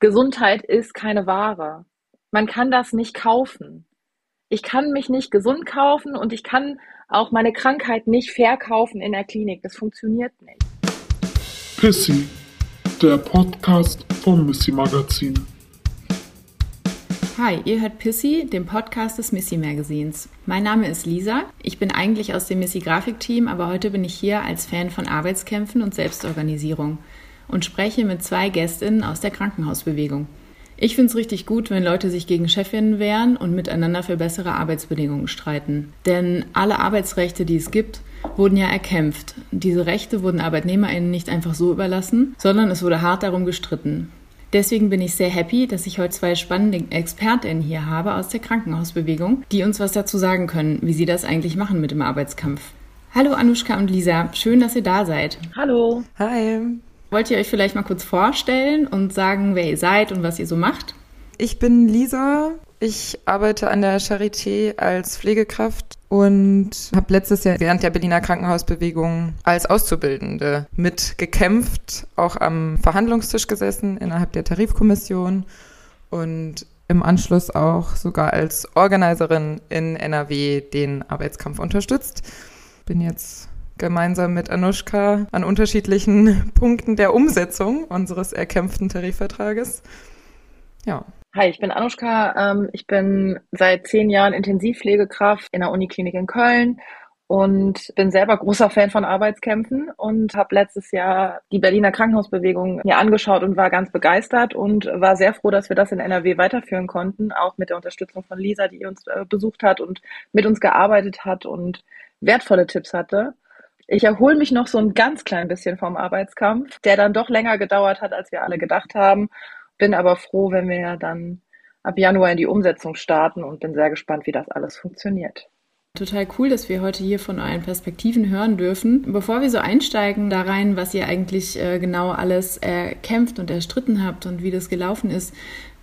Gesundheit ist keine Ware. Man kann das nicht kaufen. Ich kann mich nicht gesund kaufen und ich kann auch meine Krankheit nicht verkaufen in der Klinik. Das funktioniert nicht. Pissy, der Podcast vom Missy Magazin. Hi, ihr hört Pissy, den Podcast des Missy Magazins. Mein Name ist Lisa. Ich bin eigentlich aus dem Missy Grafikteam, aber heute bin ich hier als Fan von Arbeitskämpfen und Selbstorganisierung und spreche mit zwei Gästinnen aus der Krankenhausbewegung. Ich finde es richtig gut, wenn Leute sich gegen Chefinnen wehren und miteinander für bessere Arbeitsbedingungen streiten. Denn alle Arbeitsrechte, die es gibt, wurden ja erkämpft. Diese Rechte wurden ArbeitnehmerInnen nicht einfach so überlassen, sondern es wurde hart darum gestritten. Deswegen bin ich sehr happy, dass ich heute zwei spannende ExpertInnen hier habe aus der Krankenhausbewegung, die uns was dazu sagen können, wie sie das eigentlich machen mit dem Arbeitskampf. Hallo Anushka und Lisa, schön, dass ihr da seid. Hallo. Hi. Wollt ihr euch vielleicht mal kurz vorstellen und sagen, wer ihr seid und was ihr so macht? Ich bin Lisa. Ich arbeite an der Charité als Pflegekraft und habe letztes Jahr während der Berliner Krankenhausbewegung als Auszubildende mitgekämpft, auch am Verhandlungstisch gesessen innerhalb der Tarifkommission und im Anschluss auch sogar als Organiserin in NRW den Arbeitskampf unterstützt. Bin jetzt gemeinsam mit Anushka an unterschiedlichen Punkten der Umsetzung unseres erkämpften Tarifvertrages. Ja. Hi, ich bin Anushka. Ähm, ich bin seit zehn Jahren Intensivpflegekraft in der Uniklinik in Köln und bin selber großer Fan von Arbeitskämpfen und habe letztes Jahr die Berliner Krankenhausbewegung mir angeschaut und war ganz begeistert und war sehr froh, dass wir das in NRW weiterführen konnten, auch mit der Unterstützung von Lisa, die uns äh, besucht hat und mit uns gearbeitet hat und wertvolle Tipps hatte. Ich erhole mich noch so ein ganz klein bisschen vom Arbeitskampf, der dann doch länger gedauert hat, als wir alle gedacht haben. Bin aber froh, wenn wir dann ab Januar in die Umsetzung starten und bin sehr gespannt, wie das alles funktioniert. Total cool, dass wir heute hier von euren Perspektiven hören dürfen. Bevor wir so einsteigen da rein, was ihr eigentlich äh, genau alles erkämpft und erstritten habt und wie das gelaufen ist,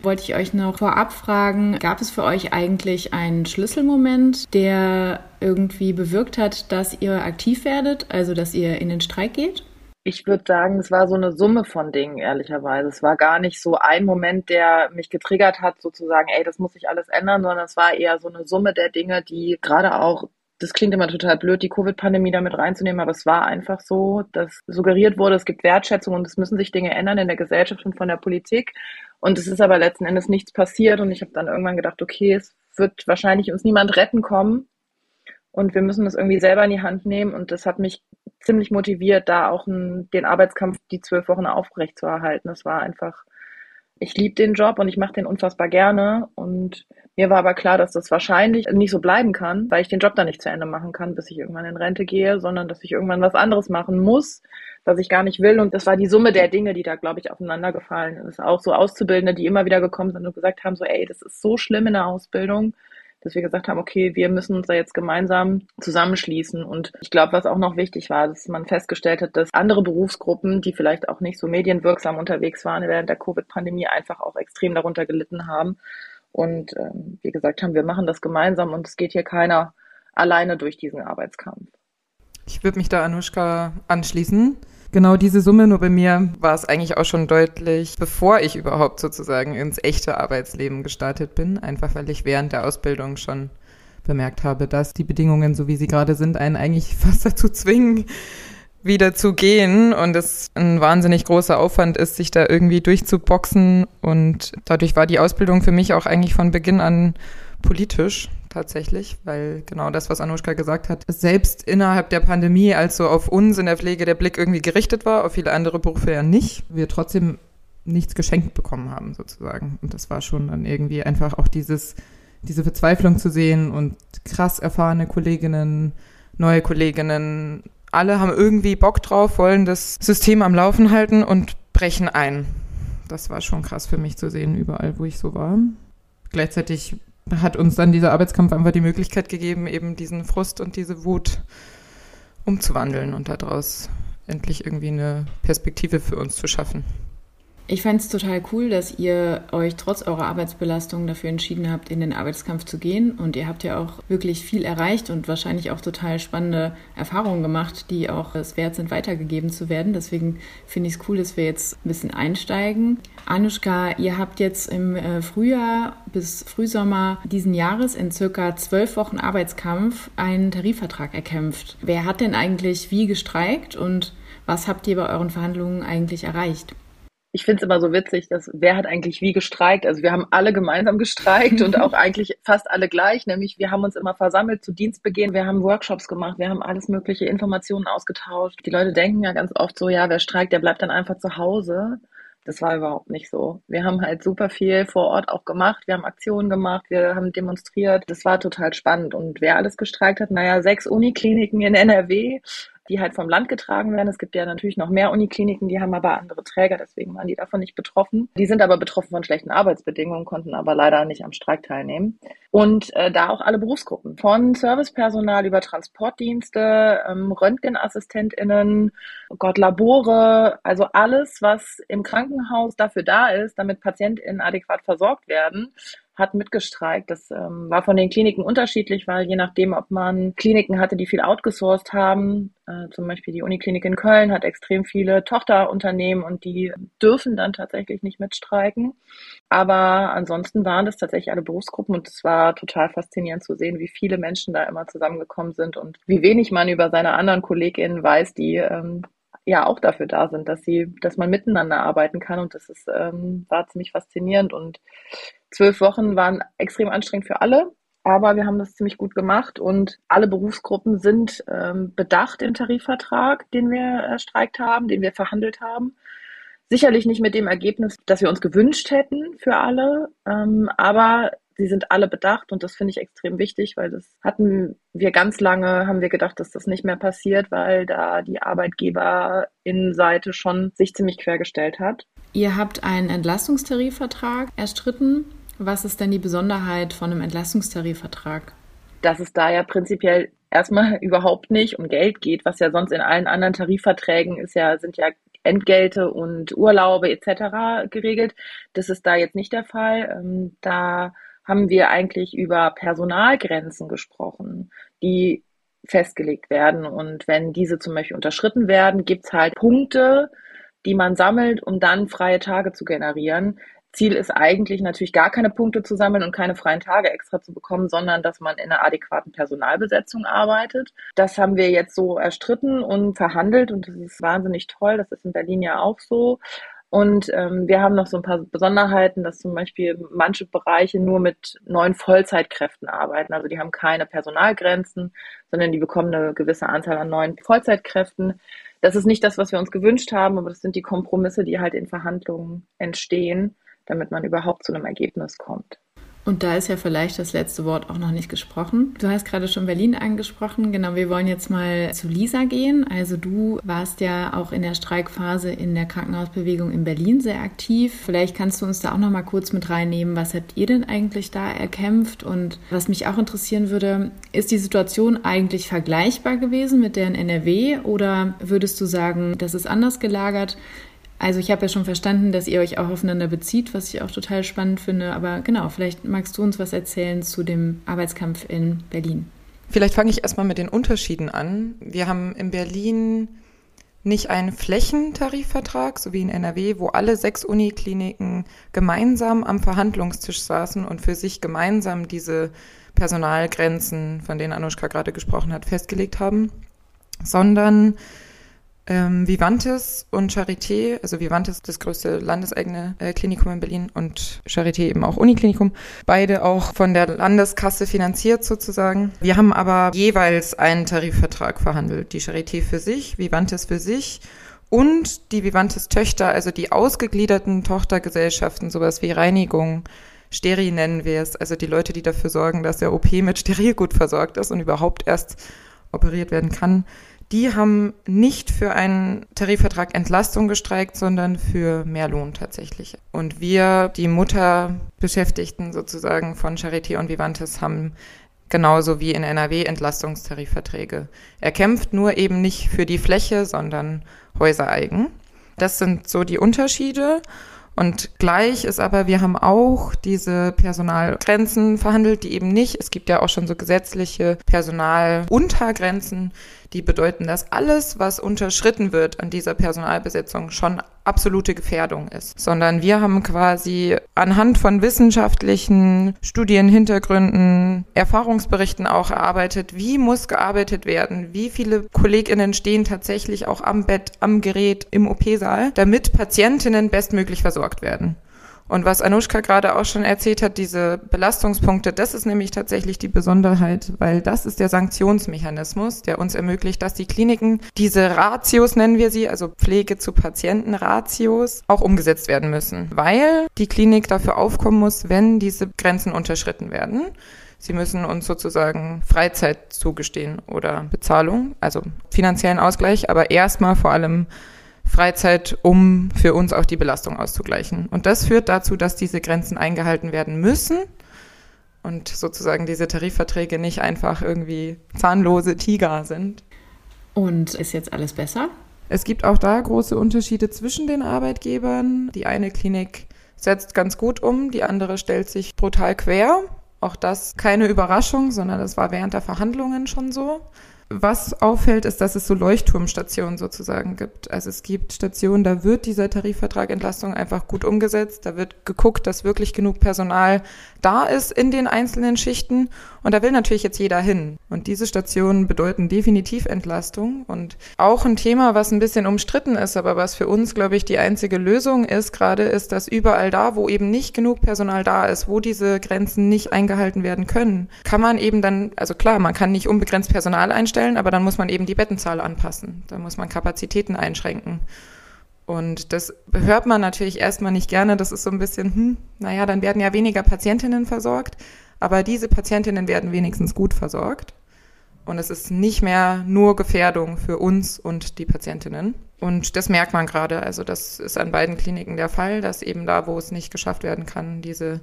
wollte ich euch noch vorab fragen, gab es für euch eigentlich einen Schlüsselmoment, der irgendwie bewirkt hat, dass ihr aktiv werdet, also dass ihr in den Streik geht? Ich würde sagen, es war so eine Summe von Dingen, ehrlicherweise. Es war gar nicht so ein Moment, der mich getriggert hat, sozusagen, ey, das muss sich alles ändern, sondern es war eher so eine Summe der Dinge, die gerade auch das klingt immer total blöd, die Covid-Pandemie damit reinzunehmen, aber es war einfach so, dass suggeriert wurde, es gibt Wertschätzung und es müssen sich Dinge ändern in der Gesellschaft und von der Politik. Und es ist aber letzten Endes nichts passiert und ich habe dann irgendwann gedacht, okay, es wird wahrscheinlich uns niemand retten kommen und wir müssen das irgendwie selber in die Hand nehmen und das hat mich ziemlich motiviert, da auch einen, den Arbeitskampf die zwölf Wochen aufrecht zu erhalten. Das war einfach, ich liebe den Job und ich mache den unfassbar gerne und mir war aber klar, dass das wahrscheinlich nicht so bleiben kann, weil ich den Job dann nicht zu Ende machen kann, bis ich irgendwann in Rente gehe, sondern dass ich irgendwann was anderes machen muss, was ich gar nicht will. Und das war die Summe der Dinge, die da, glaube ich, aufeinander gefallen ist. Auch so Auszubildende, die immer wieder gekommen sind und gesagt haben, so, ey, das ist so schlimm in der Ausbildung, dass wir gesagt haben, okay, wir müssen uns da jetzt gemeinsam zusammenschließen. Und ich glaube, was auch noch wichtig war, dass man festgestellt hat, dass andere Berufsgruppen, die vielleicht auch nicht so medienwirksam unterwegs waren während der Covid-Pandemie, einfach auch extrem darunter gelitten haben. Und ähm, wir gesagt haben, wir machen das gemeinsam und es geht hier keiner alleine durch diesen Arbeitskampf. Ich würde mich da Anushka anschließen. Genau diese Summe, nur bei mir war es eigentlich auch schon deutlich, bevor ich überhaupt sozusagen ins echte Arbeitsleben gestartet bin, einfach weil ich während der Ausbildung schon bemerkt habe, dass die Bedingungen, so wie sie gerade sind, einen eigentlich fast dazu zwingen, wieder zu gehen. Und es ein wahnsinnig großer Aufwand ist, sich da irgendwie durchzuboxen. Und dadurch war die Ausbildung für mich auch eigentlich von Beginn an politisch tatsächlich, weil genau das, was Anushka gesagt hat, selbst innerhalb der Pandemie, als so auf uns in der Pflege der Blick irgendwie gerichtet war, auf viele andere Berufe ja nicht, wir trotzdem nichts geschenkt bekommen haben sozusagen und das war schon dann irgendwie einfach auch dieses diese Verzweiflung zu sehen und krass erfahrene Kolleginnen, neue Kolleginnen, alle haben irgendwie Bock drauf, wollen das System am Laufen halten und brechen ein. Das war schon krass für mich zu sehen, überall, wo ich so war. Gleichzeitig hat uns dann dieser Arbeitskampf einfach die Möglichkeit gegeben, eben diesen Frust und diese Wut umzuwandeln und daraus endlich irgendwie eine Perspektive für uns zu schaffen. Ich fände es total cool, dass ihr euch trotz eurer Arbeitsbelastung dafür entschieden habt, in den Arbeitskampf zu gehen. Und ihr habt ja auch wirklich viel erreicht und wahrscheinlich auch total spannende Erfahrungen gemacht, die auch es wert sind, weitergegeben zu werden. Deswegen finde ich es cool, dass wir jetzt ein bisschen einsteigen. Anushka, ihr habt jetzt im äh, Frühjahr bis Frühsommer diesen Jahres in circa zwölf Wochen Arbeitskampf einen Tarifvertrag erkämpft. Wer hat denn eigentlich wie gestreikt und was habt ihr bei euren Verhandlungen eigentlich erreicht? Ich finde es immer so witzig, dass wer hat eigentlich wie gestreikt? Also wir haben alle gemeinsam gestreikt und auch eigentlich fast alle gleich, nämlich wir haben uns immer versammelt zu Dienstbeginn, wir haben Workshops gemacht, wir haben alles mögliche Informationen ausgetauscht. Die Leute denken ja ganz oft so, ja, wer streikt, der bleibt dann einfach zu Hause. Das war überhaupt nicht so. Wir haben halt super viel vor Ort auch gemacht. Wir haben Aktionen gemacht, wir haben demonstriert. Das war total spannend. Und wer alles gestreikt hat, naja, sechs Unikliniken in NRW, die halt vom Land getragen werden. Es gibt ja natürlich noch mehr Unikliniken, die haben aber andere Träger, deswegen waren die davon nicht betroffen. Die sind aber betroffen von schlechten Arbeitsbedingungen, konnten aber leider nicht am Streik teilnehmen. Und äh, da auch alle Berufsgruppen, von Servicepersonal über Transportdienste, ähm, RöntgenassistentInnen, Gott, Labore, also alles, was im Krankenhaus dafür da ist, damit PatientInnen adäquat versorgt werden, hat mitgestreikt. Das ähm, war von den Kliniken unterschiedlich, weil je nachdem, ob man Kliniken hatte, die viel outgesourced haben, äh, zum Beispiel die Uniklinik in Köln hat extrem viele Tochterunternehmen und die dürfen dann tatsächlich nicht mitstreiken. Aber ansonsten waren das tatsächlich alle Berufsgruppen und es war total faszinierend zu sehen, wie viele Menschen da immer zusammengekommen sind und wie wenig man über seine anderen KollegInnen weiß, die ähm, ja auch dafür da sind, dass sie, dass man miteinander arbeiten kann. Und das ist, ähm, war ziemlich faszinierend. Und zwölf Wochen waren extrem anstrengend für alle. Aber wir haben das ziemlich gut gemacht und alle Berufsgruppen sind ähm, bedacht im Tarifvertrag, den wir erstreikt haben, den wir verhandelt haben. Sicherlich nicht mit dem Ergebnis, das wir uns gewünscht hätten für alle, ähm, aber sie sind alle bedacht und das finde ich extrem wichtig, weil das hatten wir ganz lange, haben wir gedacht, dass das nicht mehr passiert, weil da die Arbeitgeberinnenseite schon sich ziemlich quergestellt hat. Ihr habt einen Entlastungstarifvertrag erstritten. Was ist denn die Besonderheit von einem Entlastungstarifvertrag? Dass es da ja prinzipiell erstmal überhaupt nicht um Geld geht, was ja sonst in allen anderen Tarifverträgen ist ja, sind ja Entgelte und Urlaube etc. geregelt. Das ist da jetzt nicht der Fall. Ähm, da haben wir eigentlich über Personalgrenzen gesprochen, die festgelegt werden. Und wenn diese zum Beispiel unterschritten werden, gibt's halt Punkte, die man sammelt, um dann freie Tage zu generieren. Ziel ist eigentlich natürlich gar keine Punkte zu sammeln und keine freien Tage extra zu bekommen, sondern dass man in einer adäquaten Personalbesetzung arbeitet. Das haben wir jetzt so erstritten und verhandelt und das ist wahnsinnig toll. Das ist in Berlin ja auch so. Und ähm, wir haben noch so ein paar Besonderheiten, dass zum Beispiel manche Bereiche nur mit neun Vollzeitkräften arbeiten. Also die haben keine Personalgrenzen, sondern die bekommen eine gewisse Anzahl an neuen Vollzeitkräften. Das ist nicht das, was wir uns gewünscht haben, aber das sind die Kompromisse, die halt in Verhandlungen entstehen, damit man überhaupt zu einem Ergebnis kommt. Und da ist ja vielleicht das letzte Wort auch noch nicht gesprochen. Du hast gerade schon Berlin angesprochen. Genau, wir wollen jetzt mal zu Lisa gehen. Also du warst ja auch in der Streikphase in der Krankenhausbewegung in Berlin sehr aktiv. Vielleicht kannst du uns da auch noch mal kurz mit reinnehmen. Was habt ihr denn eigentlich da erkämpft? Und was mich auch interessieren würde, ist die Situation eigentlich vergleichbar gewesen mit der in NRW oder würdest du sagen, das ist anders gelagert? Also ich habe ja schon verstanden, dass ihr euch auch aufeinander bezieht, was ich auch total spannend finde. Aber genau, vielleicht magst du uns was erzählen zu dem Arbeitskampf in Berlin. Vielleicht fange ich erstmal mit den Unterschieden an. Wir haben in Berlin nicht einen Flächentarifvertrag, so wie in NRW, wo alle sechs Unikliniken gemeinsam am Verhandlungstisch saßen und für sich gemeinsam diese Personalgrenzen, von denen Anushka gerade gesprochen hat, festgelegt haben, sondern ähm, Vivantes und Charité, also Vivantes das größte landeseigene äh, Klinikum in Berlin und Charité eben auch Uniklinikum, beide auch von der Landeskasse finanziert sozusagen. Wir haben aber jeweils einen Tarifvertrag verhandelt, die Charité für sich, Vivantes für sich und die Vivantes Töchter, also die ausgegliederten Tochtergesellschaften, sowas wie Reinigung, Steri nennen wir es, also die Leute, die dafür sorgen, dass der OP mit Sterilgut versorgt ist und überhaupt erst operiert werden kann die haben nicht für einen Tarifvertrag Entlastung gestreikt, sondern für mehr Lohn tatsächlich. Und wir, die Mutterbeschäftigten sozusagen von Charité und Vivantes, haben genauso wie in NRW Entlastungstarifverträge erkämpft, nur eben nicht für die Fläche, sondern häusereigen. Das sind so die Unterschiede. Und gleich ist aber, wir haben auch diese Personalgrenzen verhandelt, die eben nicht, es gibt ja auch schon so gesetzliche Personaluntergrenzen, die bedeuten, dass alles, was unterschritten wird an dieser Personalbesetzung, schon absolute Gefährdung ist. Sondern wir haben quasi anhand von wissenschaftlichen Studienhintergründen, Erfahrungsberichten auch erarbeitet, wie muss gearbeitet werden, wie viele KollegInnen stehen tatsächlich auch am Bett, am Gerät, im OP-Saal, damit Patientinnen bestmöglich versorgt werden. Und was Anushka gerade auch schon erzählt hat, diese Belastungspunkte, das ist nämlich tatsächlich die Besonderheit, weil das ist der Sanktionsmechanismus, der uns ermöglicht, dass die Kliniken diese Ratios nennen wir sie, also Pflege zu Patienten Ratios, auch umgesetzt werden müssen, weil die Klinik dafür aufkommen muss, wenn diese Grenzen unterschritten werden. Sie müssen uns sozusagen Freizeit zugestehen oder Bezahlung, also finanziellen Ausgleich, aber erstmal vor allem Freizeit, um für uns auch die Belastung auszugleichen. Und das führt dazu, dass diese Grenzen eingehalten werden müssen und sozusagen diese Tarifverträge nicht einfach irgendwie zahnlose Tiger sind. Und ist jetzt alles besser? Es gibt auch da große Unterschiede zwischen den Arbeitgebern. Die eine Klinik setzt ganz gut um, die andere stellt sich brutal quer. Auch das keine Überraschung, sondern das war während der Verhandlungen schon so. Was auffällt, ist, dass es so Leuchtturmstationen sozusagen gibt. Also es gibt Stationen, da wird dieser Tarifvertrag Entlastung einfach gut umgesetzt. Da wird geguckt, dass wirklich genug Personal da ist in den einzelnen Schichten. Und da will natürlich jetzt jeder hin. Und diese Stationen bedeuten definitiv Entlastung. Und auch ein Thema, was ein bisschen umstritten ist, aber was für uns, glaube ich, die einzige Lösung ist gerade, ist, dass überall da, wo eben nicht genug Personal da ist, wo diese Grenzen nicht eingehalten werden können, kann man eben dann, also klar, man kann nicht unbegrenzt Personal einstellen, aber dann muss man eben die Bettenzahl anpassen. Da muss man Kapazitäten einschränken. Und das hört man natürlich erstmal nicht gerne. Das ist so ein bisschen, hm, naja, dann werden ja weniger Patientinnen versorgt. Aber diese Patientinnen werden wenigstens gut versorgt. Und es ist nicht mehr nur Gefährdung für uns und die Patientinnen. Und das merkt man gerade. Also das ist an beiden Kliniken der Fall, dass eben da, wo es nicht geschafft werden kann, diese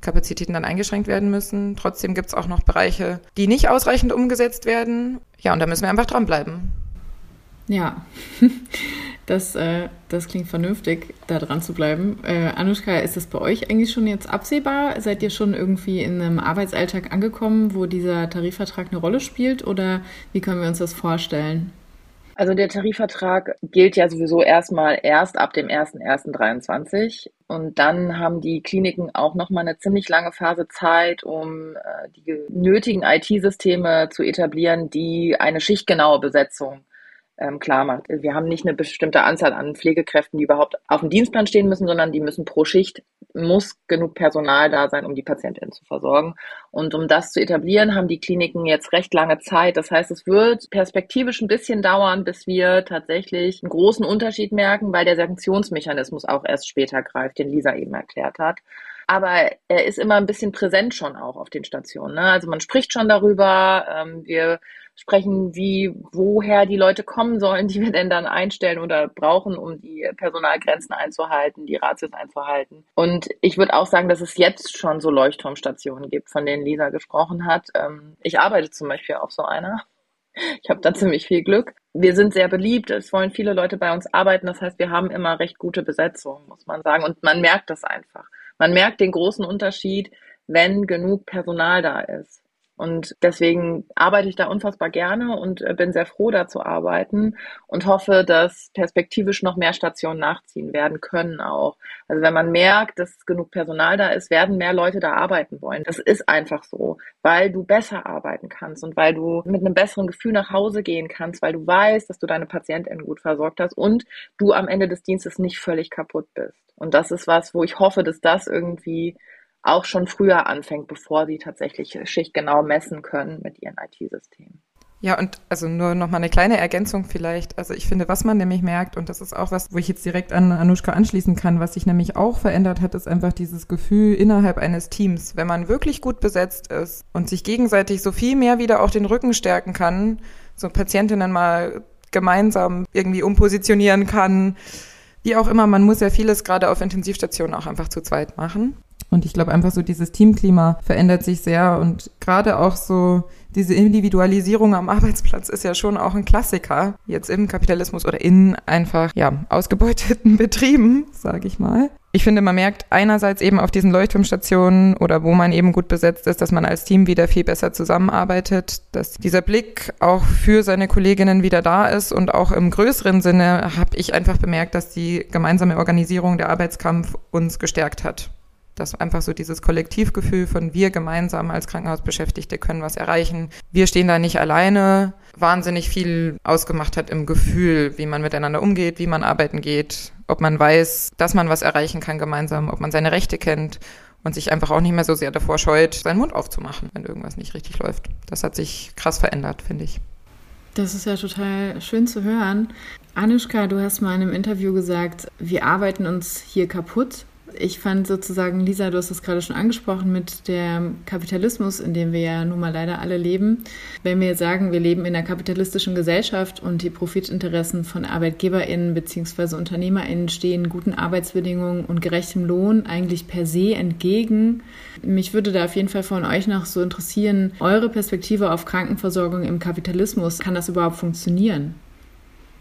Kapazitäten dann eingeschränkt werden müssen. Trotzdem gibt es auch noch Bereiche, die nicht ausreichend umgesetzt werden. Ja, und da müssen wir einfach dranbleiben. Ja, das, äh, das klingt vernünftig, da dran zu bleiben. Äh, Anushka, ist das bei euch eigentlich schon jetzt absehbar? Seid ihr schon irgendwie in einem Arbeitsalltag angekommen, wo dieser Tarifvertrag eine Rolle spielt? Oder wie können wir uns das vorstellen? Also der Tarifvertrag gilt ja sowieso erstmal erst ab dem 01.01.23 und dann haben die Kliniken auch nochmal eine ziemlich lange Phase Zeit, um äh, die nötigen IT-Systeme zu etablieren, die eine schichtgenaue Besetzung ähm, klar macht. Wir haben nicht eine bestimmte Anzahl an Pflegekräften, die überhaupt auf dem Dienstplan stehen müssen, sondern die müssen pro Schicht, muss genug Personal da sein, um die Patientin zu versorgen. Und um das zu etablieren, haben die Kliniken jetzt recht lange Zeit. Das heißt, es wird perspektivisch ein bisschen dauern, bis wir tatsächlich einen großen Unterschied merken, weil der Sanktionsmechanismus auch erst später greift, den Lisa eben erklärt hat aber er ist immer ein bisschen präsent schon auch auf den Stationen. Ne? Also man spricht schon darüber, ähm, wir sprechen, wie, woher die Leute kommen sollen, die wir denn dann einstellen oder brauchen, um die Personalgrenzen einzuhalten, die Ratios einzuhalten. Und ich würde auch sagen, dass es jetzt schon so Leuchtturmstationen gibt, von denen Lisa gesprochen hat. Ähm, ich arbeite zum Beispiel auf so einer. Ich habe da ziemlich viel Glück. Wir sind sehr beliebt, es wollen viele Leute bei uns arbeiten. Das heißt, wir haben immer recht gute Besetzung, muss man sagen. Und man merkt das einfach. Man merkt den großen Unterschied, wenn genug Personal da ist. Und deswegen arbeite ich da unfassbar gerne und äh, bin sehr froh, da zu arbeiten und hoffe, dass perspektivisch noch mehr Stationen nachziehen werden können auch. Also wenn man merkt, dass genug Personal da ist, werden mehr Leute da arbeiten wollen. Das ist einfach so, weil du besser arbeiten kannst und weil du mit einem besseren Gefühl nach Hause gehen kannst, weil du weißt, dass du deine Patientinnen gut versorgt hast und du am Ende des Dienstes nicht völlig kaputt bist. Und das ist was, wo ich hoffe, dass das irgendwie auch schon früher anfängt, bevor sie tatsächlich schichtgenau messen können mit ihren IT-Systemen. Ja, und also nur noch mal eine kleine Ergänzung vielleicht. Also ich finde, was man nämlich merkt, und das ist auch was, wo ich jetzt direkt an Anushka anschließen kann, was sich nämlich auch verändert hat, ist einfach dieses Gefühl innerhalb eines Teams. Wenn man wirklich gut besetzt ist und sich gegenseitig so viel mehr wieder auch den Rücken stärken kann, so Patientinnen mal gemeinsam irgendwie umpositionieren kann, wie auch immer, man muss ja vieles gerade auf Intensivstationen auch einfach zu zweit machen Und ich glaube einfach so, dieses Teamklima verändert sich sehr. Und gerade auch so diese Individualisierung am Arbeitsplatz ist ja schon auch ein Klassiker, jetzt im Kapitalismus oder in einfach, ja, ausgebeuteten Betrieben, sage ich mal. Ich finde, man merkt einerseits eben auf diesen Leuchtturmstationen oder wo man eben gut besetzt ist, dass man als Team wieder viel besser zusammenarbeitet, dass dieser Blick auch für seine Kolleginnen wieder da ist. Und auch im größeren Sinne habe ich einfach bemerkt, dass die gemeinsame Organisierung der Arbeitskampf uns gestärkt hat dass einfach so dieses Kollektivgefühl von wir gemeinsam als Krankenhausbeschäftigte können was erreichen. Wir stehen da nicht alleine. Wahnsinnig viel ausgemacht hat im Gefühl, wie man miteinander umgeht, wie man arbeiten geht, ob man weiß, dass man was erreichen kann gemeinsam, ob man seine Rechte kennt und sich einfach auch nicht mehr so sehr davor scheut, seinen Mund aufzumachen, wenn irgendwas nicht richtig läuft. Das hat sich krass verändert, finde ich. Das ist ja total schön zu hören. Anushka, du hast mal in einem Interview gesagt, wir arbeiten uns hier kaputt ich fand sozusagen, Lisa, du hast es gerade schon angesprochen mit dem Kapitalismus, in dem wir ja nun mal leider alle leben. Wenn wir sagen, wir leben in einer kapitalistischen Gesellschaft und die Profitinteressen von ArbeitgeberInnen bzw. UnternehmerInnen stehen guten Arbeitsbedingungen und gerechtem Lohn eigentlich per se entgegen. Mich würde da auf jeden Fall von euch noch so interessieren, eure Perspektive auf Krankenversorgung im Kapitalismus. Kann das überhaupt funktionieren?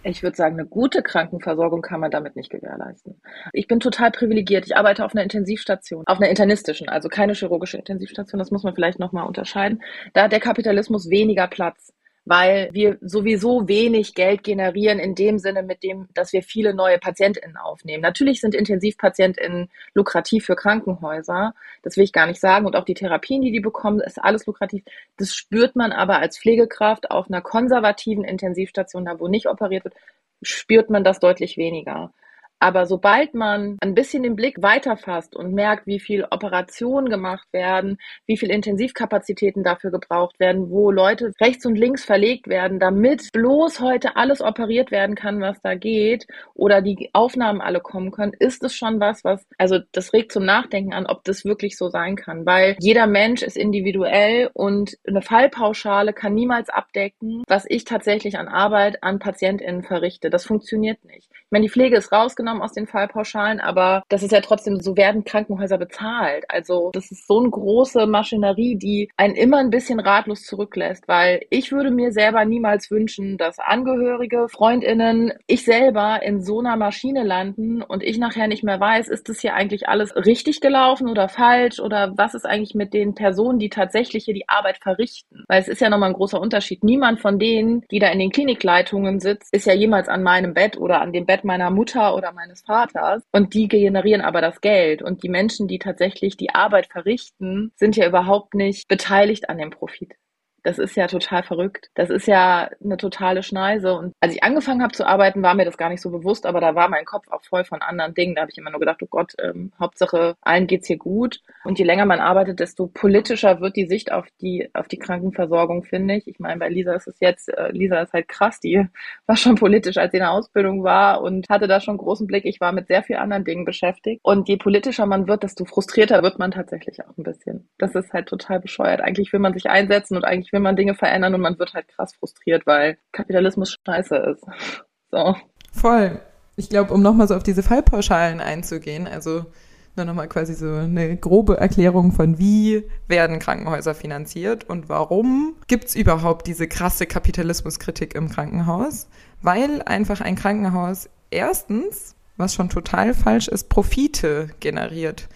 Ich würde sagen, eine gute Krankenversorgung kann man damit nicht gewährleisten. Ich bin total privilegiert. Ich arbeite auf einer Intensivstation, auf einer internistischen, also keine chirurgische Intensivstation. Das muss man vielleicht nochmal unterscheiden. Da hat der Kapitalismus weniger Platz weil wir sowieso wenig Geld generieren in dem Sinne, mit dem, dass wir viele neue PatientInnen aufnehmen. Natürlich sind IntensivpatientInnen lukrativ für Krankenhäuser. Das will ich gar nicht sagen. Und auch die Therapien, die die bekommen, ist alles lukrativ. Das spürt man aber als Pflegekraft auf einer konservativen Intensivstation, da wo nicht operiert wird, spürt man das deutlich weniger. Aber sobald man ein bisschen den Blick weiterfasst und merkt, wie viel Operationen gemacht werden, wie viel Intensivkapazitäten dafür gebraucht werden, wo Leute rechts und links verlegt werden, damit bloß heute alles operiert werden kann, was da geht, oder die Aufnahmen alle kommen können, ist es schon was, was, also das regt zum Nachdenken an, ob das wirklich so sein kann, weil jeder Mensch ist individuell und eine Fallpauschale kann niemals abdecken, was ich tatsächlich an Arbeit an PatientInnen verrichte. Das funktioniert nicht. Ich meine, die Pflege ist rausgenommen, rausgenommen aus den Fallpauschalen, aber das ist ja trotzdem, so werden Krankenhäuser bezahlt. Also das ist so eine große Maschinerie, die einen immer ein bisschen ratlos zurücklässt, weil ich würde mir selber niemals wünschen, dass Angehörige, Freundinnen, ich selber in so einer Maschine landen und ich nachher nicht mehr weiß, ist das hier eigentlich alles richtig gelaufen oder falsch oder was ist eigentlich mit den Personen, die tatsächlich hier die Arbeit verrichten? Weil es ist ja nochmal ein großer Unterschied. Niemand von denen, die da in den Klinikleitungen sitzt, ist ja jemals an meinem Bett oder an dem Bett meiner Mutter oder meines Vaters und die generieren aber das Geld und die Menschen, die tatsächlich die Arbeit verrichten, sind ja überhaupt nicht beteiligt an dem Profit. Das ist ja total verrückt. Das ist ja eine totale Schneise. Und als ich angefangen habe zu arbeiten, war mir das gar nicht so bewusst, aber da war mein Kopf auch voll von anderen Dingen. Da habe ich immer nur gedacht, oh Gott, ähm, Hauptsache allen geht's hier gut. Und je länger man arbeitet, desto politischer wird die Sicht auf die auf die Krankenversorgung, finde ich. Ich meine, bei Lisa ist es jetzt, äh, Lisa ist halt krass, die war schon politisch, als sie in der Ausbildung war und hatte da schon großen Blick. Ich war mit sehr vielen anderen Dingen beschäftigt. Und je politischer man wird, desto frustrierter wird man tatsächlich auch ein bisschen. Das ist halt total bescheuert. Eigentlich will man sich einsetzen und eigentlich will man Dinge verändern und man wird halt krass frustriert, weil Kapitalismus scheiße ist. So. Voll. Ich glaube, um nochmal so auf diese Fallpauschalen einzugehen, also nur nochmal quasi so eine grobe Erklärung von, wie werden Krankenhäuser finanziert und warum gibt es überhaupt diese krasse Kapitalismuskritik im Krankenhaus? Weil einfach ein Krankenhaus erstens, was schon total falsch ist, Profite generiert.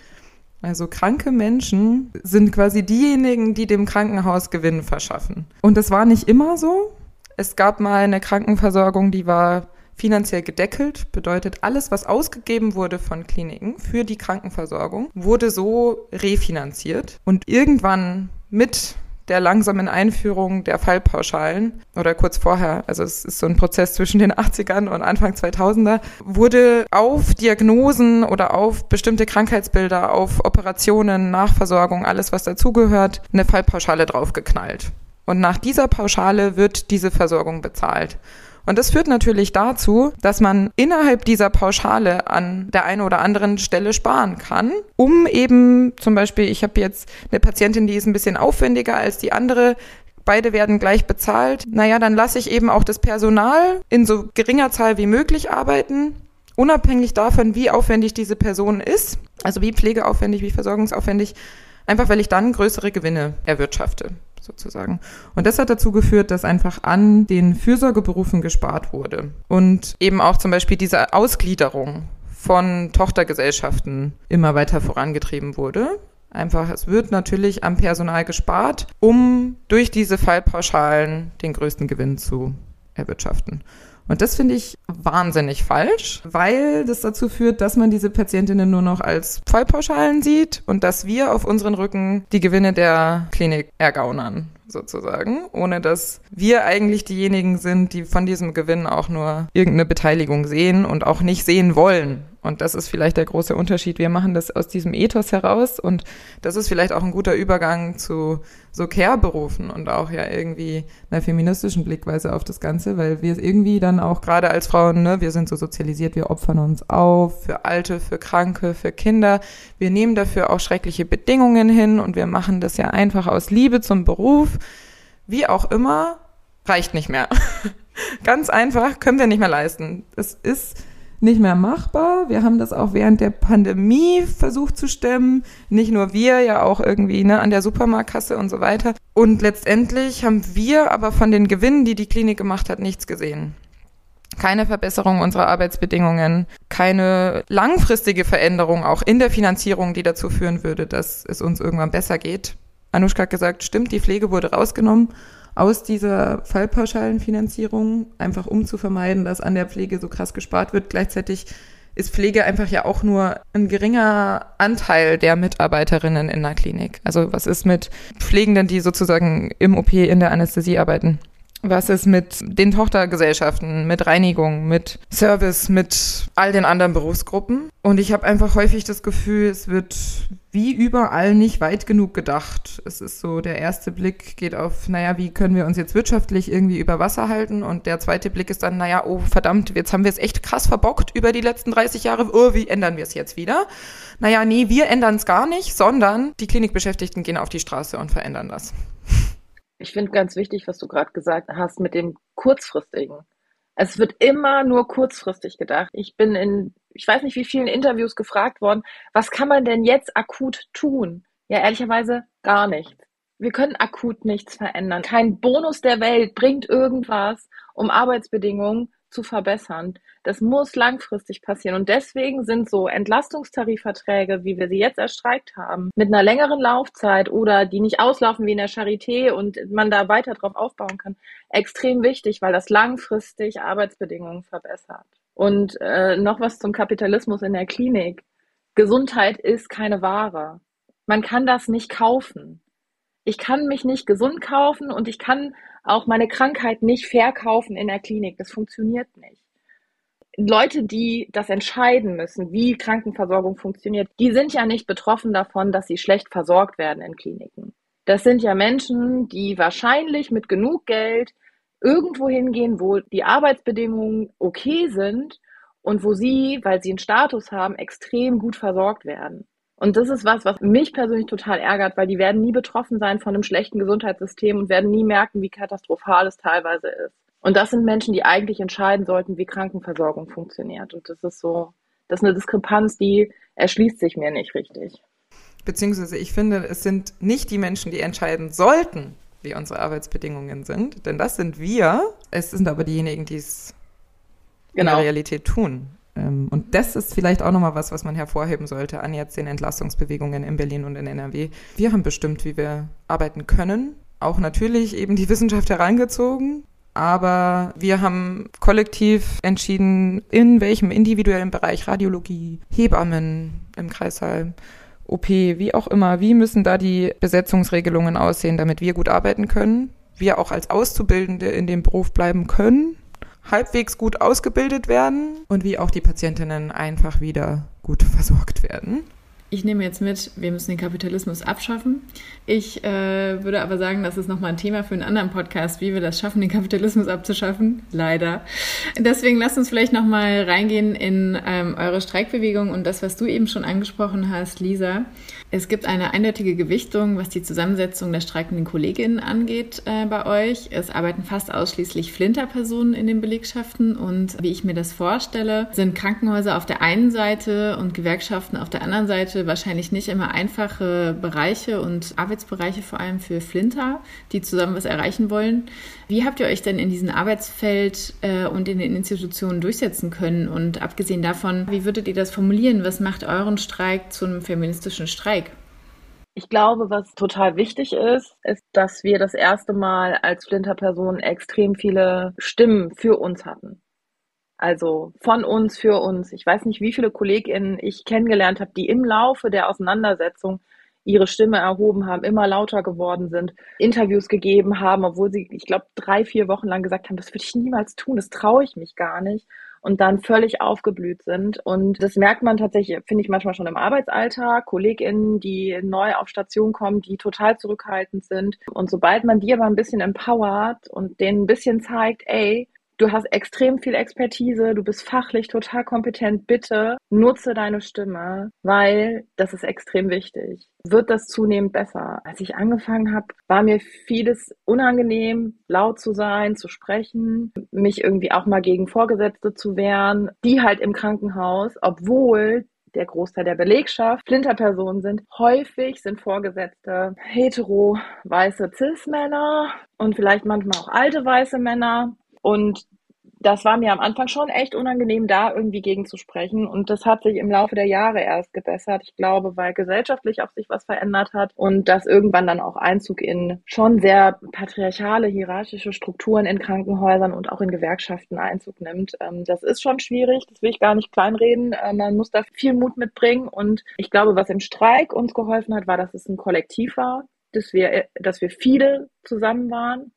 Also kranke Menschen sind quasi diejenigen, die dem Krankenhaus Gewinn verschaffen. Und das war nicht immer so. Es gab mal eine Krankenversorgung, die war finanziell gedeckelt, bedeutet alles, was ausgegeben wurde von Kliniken für die Krankenversorgung, wurde so refinanziert. Und irgendwann mit der langsamen Einführung der Fallpauschalen oder kurz vorher, also es ist so ein Prozess zwischen den 80ern und Anfang 2000er, wurde auf Diagnosen oder auf bestimmte Krankheitsbilder, auf Operationen, Nachversorgung, alles was dazugehört, eine Fallpauschale draufgeknallt. Und nach dieser Pauschale wird diese Versorgung bezahlt. Und das führt natürlich dazu, dass man innerhalb dieser Pauschale an der einen oder anderen Stelle sparen kann, um eben zum Beispiel, ich habe jetzt eine Patientin, die ist ein bisschen aufwendiger als die andere, beide werden gleich bezahlt. Naja, dann lasse ich eben auch das Personal in so geringer Zahl wie möglich arbeiten unabhängig davon, wie aufwendig diese Person ist, also wie pflegeaufwendig, wie versorgungsaufwendig, einfach weil ich dann größere Gewinne erwirtschafte sozusagen. Und das hat dazu geführt, dass einfach an den Fürsorgeberufen gespart wurde. Und eben auch zum Beispiel diese Ausgliederung von Tochtergesellschaften immer weiter vorangetrieben wurde. Einfach, es wird natürlich am Personal gespart, um durch diese Fallpauschalen den größten Gewinn zu erwirtschaften. Und das finde ich wahnsinnig falsch, weil das dazu führt, dass man diese Patientinnen nur noch als Fallpauschalen sieht und dass wir auf unseren Rücken die Gewinne der Klinik ergaunern, sozusagen, ohne dass wir eigentlich diejenigen sind, die von diesem Gewinn auch nur irgendeine Beteiligung sehen und auch nicht sehen wollen. Und das ist vielleicht der große Unterschied. Wir machen das aus diesem Ethos heraus und das ist vielleicht auch ein guter Übergang zu so Care-Berufen und auch ja irgendwie einer feministischen Blickweise auf das Ganze, weil wir irgendwie dann auch gerade als Frauen, ne, wir sind so sozialisiert, wir opfern uns auf für Alte, für Kranke, für Kinder. Wir nehmen dafür auch schreckliche Bedingungen hin und wir machen das ja einfach aus Liebe zum Beruf. Wie auch immer, reicht nicht mehr. Ganz einfach, können wir nicht mehr leisten. Es ist nicht mehr machbar. Wir haben das auch während der Pandemie versucht zu stemmen. Nicht nur wir, ja auch irgendwie ne, an der Supermarktkasse und so weiter. Und letztendlich haben wir aber von den Gewinnen, die die Klinik gemacht hat, nichts gesehen. Keine Verbesserung unserer Arbeitsbedingungen, keine langfristige Veränderung auch in der Finanzierung, die dazu führen würde, dass es uns irgendwann besser geht. Anushka hat gesagt, stimmt, die Pflege wurde rausgenommen aus dieser Fallpauschalenfinanzierung, einfach um zu vermeiden, dass an der Pflege so krass gespart wird. Gleichzeitig ist Pflege einfach ja auch nur ein geringer Anteil der Mitarbeiterinnen in der Klinik. Also was ist mit Pflegenden, die sozusagen im OP in der Anästhesie arbeiten? Was ist mit den Tochtergesellschaften, mit Reinigung, mit Service, mit all den anderen Berufsgruppen? Und ich habe einfach häufig das Gefühl, es wird wie überall nicht weit genug gedacht. Es ist so, der erste Blick geht auf, naja, wie können wir uns jetzt wirtschaftlich irgendwie über Wasser halten? Und der zweite Blick ist dann, naja, oh verdammt, jetzt haben wir es echt krass verbockt über die letzten 30 Jahre. Oh, wie ändern wir es jetzt wieder? Naja, nee, wir ändern es gar nicht, sondern die Klinikbeschäftigten gehen auf die Straße und verändern das. Ich finde ganz wichtig, was du gerade gesagt hast mit dem kurzfristigen. Es wird immer nur kurzfristig gedacht. Ich bin in, ich weiß nicht wie vielen Interviews gefragt worden, was kann man denn jetzt akut tun? Ja, ehrlicherweise gar nichts. Wir können akut nichts verändern. Kein Bonus der Welt bringt irgendwas, um Arbeitsbedingungen zu verbessern. Das muss langfristig passieren. Und deswegen sind so Entlastungstarifverträge, wie wir sie jetzt erstreikt haben, mit einer längeren Laufzeit oder die nicht auslaufen wie in der Charité und man da weiter drauf aufbauen kann, extrem wichtig, weil das langfristig Arbeitsbedingungen verbessert. Und äh, noch was zum Kapitalismus in der Klinik. Gesundheit ist keine Ware. Man kann das nicht kaufen. Ich kann mich nicht gesund kaufen und ich kann auch meine Krankheit nicht verkaufen in der Klinik. Das funktioniert nicht. Leute, die das entscheiden müssen, wie Krankenversorgung funktioniert, die sind ja nicht betroffen davon, dass sie schlecht versorgt werden in Kliniken. Das sind ja Menschen, die wahrscheinlich mit genug Geld irgendwo hingehen, wo die Arbeitsbedingungen okay sind und wo sie, weil sie einen Status haben, extrem gut versorgt werden. Und das ist was, was mich persönlich total ärgert, weil die werden nie betroffen sein von einem schlechten Gesundheitssystem und werden nie merken, wie katastrophal es teilweise ist. Und das sind Menschen, die eigentlich entscheiden sollten, wie Krankenversorgung funktioniert. Und das ist so, das ist eine Diskrepanz, die erschließt sich mir nicht richtig. Beziehungsweise ich finde, es sind nicht die Menschen, die entscheiden sollten, wie unsere Arbeitsbedingungen sind, denn das sind wir. Es sind aber diejenigen, die es genau. in der genau. Realität tun. Ähm, und das ist vielleicht auch nochmal was, was man hervorheben sollte an jetzt den Entlastungsbewegungen in Berlin und in NRW. Wir haben bestimmt, wie wir arbeiten können. Auch natürlich eben die Wissenschaft herangezogen. Aber wir haben kollektiv entschieden, in welchem individuellen Bereich Radiologie, Hebammen im Kreissaal, OP, wie auch immer, wie müssen da die Besetzungsregelungen aussehen, damit wir gut arbeiten können, wir auch als Auszubildende in dem Beruf bleiben können halbwegs gut ausgebildet werden und wie auch die Patientinnen einfach wieder gut versorgt werden. Ich nehme jetzt mit, wir müssen den Kapitalismus abschaffen. Ich äh, würde aber sagen, das ist nochmal ein Thema für einen anderen Podcast, wie wir das schaffen, den Kapitalismus abzuschaffen. Leider. Deswegen lasst uns vielleicht nochmal reingehen in ähm, eure Streikbewegung und das, was du eben schon angesprochen hast, Lisa. Es gibt eine eindeutige Gewichtung, was die Zusammensetzung der streikenden Kolleginnen angeht äh, bei euch. Es arbeiten fast ausschließlich Flinterpersonen in den Belegschaften und wie ich mir das vorstelle, sind Krankenhäuser auf der einen Seite und Gewerkschaften auf der anderen Seite wahrscheinlich nicht immer einfache Bereiche und Arbeitsbereiche vor allem für Flinter, die zusammen was erreichen wollen. Wie habt ihr euch denn in diesem Arbeitsfeld äh, und in den Institutionen durchsetzen können? Und abgesehen davon, wie würdet ihr das formulieren? Was macht euren Streik zu einem feministischen Streik? Ich glaube, was total wichtig ist, ist, dass wir das erste Mal als Flinterpersonen extrem viele Stimmen für uns hatten. Also von uns für uns. Ich weiß nicht, wie viele KollegInnen ich kennengelernt habe, die im Laufe der Auseinandersetzung ihre Stimme erhoben haben, immer lauter geworden sind, Interviews gegeben haben, obwohl sie, ich glaube, drei, vier Wochen lang gesagt haben, das würde ich niemals tun, das traue ich mich gar nicht und dann völlig aufgeblüht sind. Und das merkt man tatsächlich, finde ich manchmal schon im Arbeitsalltag, KollegInnen, die neu auf Station kommen, die total zurückhaltend sind. Und sobald man die aber ein bisschen empowert und denen ein bisschen zeigt, ey, Du hast extrem viel Expertise, du bist fachlich total kompetent. Bitte nutze deine Stimme, weil das ist extrem wichtig. Wird das zunehmend besser? Als ich angefangen habe, war mir vieles unangenehm, laut zu sein, zu sprechen, mich irgendwie auch mal gegen Vorgesetzte zu wehren, die halt im Krankenhaus, obwohl der Großteil der Belegschaft Flinterpersonen sind. Häufig sind Vorgesetzte hetero weiße Cis-Männer und vielleicht manchmal auch alte weiße Männer. Und das war mir am Anfang schon echt unangenehm, da irgendwie gegen zu sprechen. Und das hat sich im Laufe der Jahre erst gebessert. Ich glaube, weil gesellschaftlich auch sich was verändert hat und das irgendwann dann auch Einzug in schon sehr patriarchale, hierarchische Strukturen in Krankenhäusern und auch in Gewerkschaften Einzug nimmt. Ähm, das ist schon schwierig. Das will ich gar nicht kleinreden. Äh, man muss da viel Mut mitbringen. Und ich glaube, was im Streik uns geholfen hat, war, dass es ein Kollektiv war, dass wir, dass wir viele zusammen waren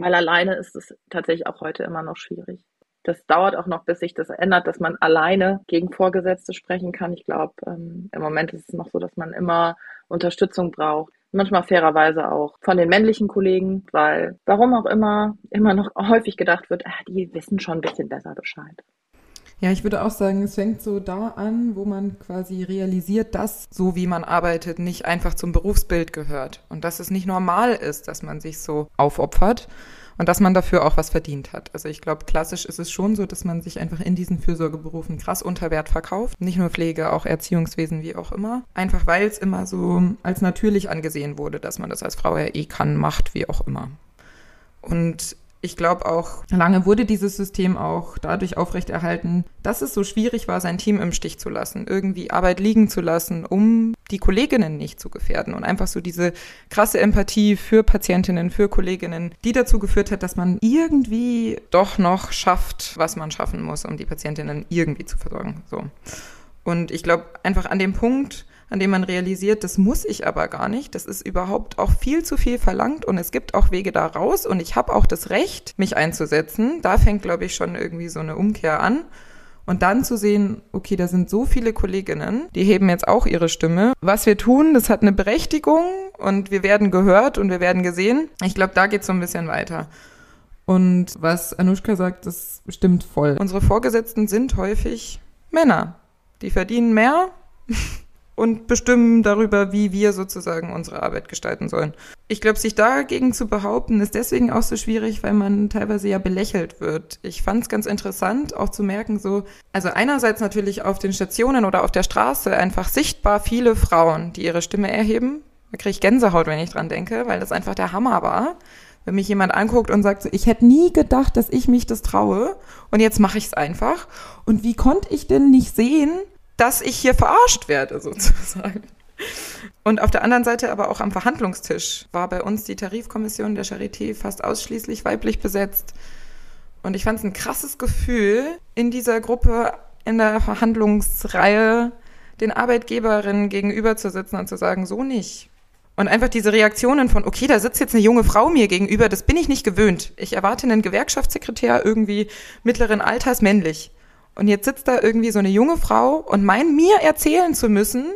weil alleine ist es tatsächlich auch heute immer noch schwierig. Das dauert auch noch, bis sich das ändert, dass man alleine gegen Vorgesetzte sprechen kann. Ich glaube, ähm, im Moment ist es noch so, dass man immer Unterstützung braucht. Manchmal fairerweise auch von den männlichen Kollegen, weil warum auch immer immer noch häufig gedacht wird, ah, die wissen schon ein bisschen besser Bescheid. Ja, ich würde auch sagen, es fängt so da an, wo man quasi realisiert, dass so wie man arbeitet nicht einfach zum Berufsbild gehört und dass es nicht normal ist, dass man sich so aufopfert und dass man dafür auch was verdient hat. Also ich glaube, klassisch ist es schon so, dass man sich einfach in diesen Fürsorgeberufen krass unter Wert verkauft. Nicht nur Pflege, auch Erziehungswesen, wie auch immer. Einfach weil es immer so als natürlich angesehen wurde, dass man das als Frau ja eh kann, macht, wie auch immer. Und ich glaube auch, lange wurde dieses System auch dadurch aufrechterhalten, dass es so schwierig war, sein Team im Stich zu lassen, irgendwie Arbeit liegen zu lassen, um die Kolleginnen nicht zu gefährden und einfach so diese krasse Empathie für Patientinnen, für Kolleginnen, die dazu geführt hat, dass man irgendwie doch noch schafft, was man schaffen muss, um die Patientinnen irgendwie zu versorgen. So. Und ich glaube, einfach an dem Punkt, an dem man realisiert, das muss ich aber gar nicht. Das ist überhaupt auch viel zu viel verlangt und es gibt auch Wege da raus und ich habe auch das Recht, mich einzusetzen. Da fängt, glaube ich, schon irgendwie so eine Umkehr an. Und dann zu sehen, okay, da sind so viele Kolleginnen, die heben jetzt auch ihre Stimme. Was wir tun, das hat eine Berechtigung und wir werden gehört und wir werden gesehen. Ich glaube, da geht es so ein bisschen weiter. Und was Anushka sagt, das stimmt voll. Unsere Vorgesetzten sind häufig Männer. Die verdienen mehr und bestimmen darüber, wie wir sozusagen unsere Arbeit gestalten sollen. Ich glaube, sich dagegen zu behaupten, ist deswegen auch so schwierig, weil man teilweise ja belächelt wird. Ich fand es ganz interessant, auch zu merken, so, also einerseits natürlich auf den Stationen oder auf der Straße einfach sichtbar viele Frauen, die ihre Stimme erheben. Da kriege ich Gänsehaut, wenn ich dran denke, weil das einfach der Hammer war wenn mich jemand anguckt und sagt, so, ich hätte nie gedacht, dass ich mich das traue und jetzt mache ich es einfach. Und wie konnte ich denn nicht sehen, dass ich hier verarscht werde, sozusagen. Und auf der anderen Seite aber auch am Verhandlungstisch war bei uns die Tarifkommission der Charité fast ausschließlich weiblich besetzt. Und ich fand es ein krasses Gefühl, in dieser Gruppe, in der Verhandlungsreihe, den Arbeitgeberinnen gegenüber zu sitzen und zu sagen, so nicht. Und einfach diese Reaktionen von, okay, da sitzt jetzt eine junge Frau mir gegenüber, das bin ich nicht gewöhnt. Ich erwarte einen Gewerkschaftssekretär irgendwie mittleren Alters männlich. Und jetzt sitzt da irgendwie so eine junge Frau und meint mir erzählen zu müssen,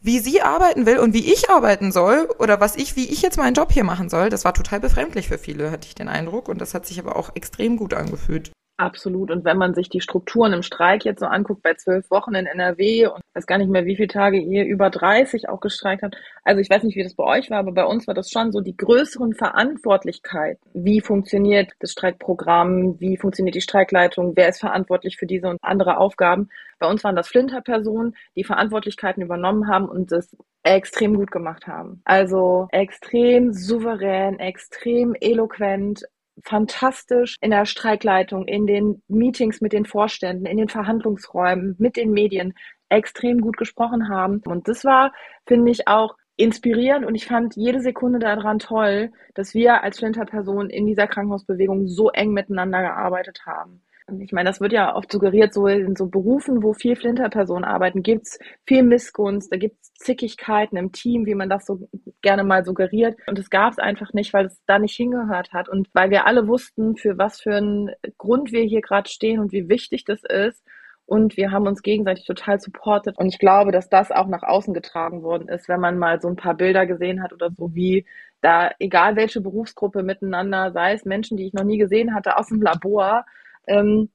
wie sie arbeiten will und wie ich arbeiten soll oder was ich, wie ich jetzt meinen Job hier machen soll, das war total befremdlich für viele, hatte ich den Eindruck. Und das hat sich aber auch extrem gut angefühlt. Absolut. Und wenn man sich die Strukturen im Streik jetzt so anguckt, bei zwölf Wochen in NRW und weiß gar nicht mehr, wie viele Tage ihr über 30 auch gestreikt habt. Also ich weiß nicht, wie das bei euch war, aber bei uns war das schon so die größeren Verantwortlichkeiten. Wie funktioniert das Streikprogramm? Wie funktioniert die Streikleitung? Wer ist verantwortlich für diese und andere Aufgaben? Bei uns waren das Flinter-Personen, die Verantwortlichkeiten übernommen haben und das extrem gut gemacht haben. Also extrem souverän, extrem eloquent, fantastisch in der Streikleitung, in den Meetings mit den Vorständen, in den Verhandlungsräumen, mit den Medien extrem gut gesprochen haben. Und das war, finde ich, auch inspirierend und ich fand jede Sekunde daran toll, dass wir als Flinter-Personen in dieser Krankenhausbewegung so eng miteinander gearbeitet haben. Ich meine, das wird ja oft suggeriert, so in so Berufen, wo viel Flinterpersonen arbeiten, gibt's viel Missgunst, da gibt's Zickigkeiten im Team, wie man das so gerne mal suggeriert. Und es gab's einfach nicht, weil es da nicht hingehört hat. Und weil wir alle wussten, für was für einen Grund wir hier gerade stehen und wie wichtig das ist. Und wir haben uns gegenseitig total supportet. Und ich glaube, dass das auch nach außen getragen worden ist, wenn man mal so ein paar Bilder gesehen hat oder so, wie da, egal welche Berufsgruppe miteinander, sei es Menschen, die ich noch nie gesehen hatte, aus dem Labor, ähm,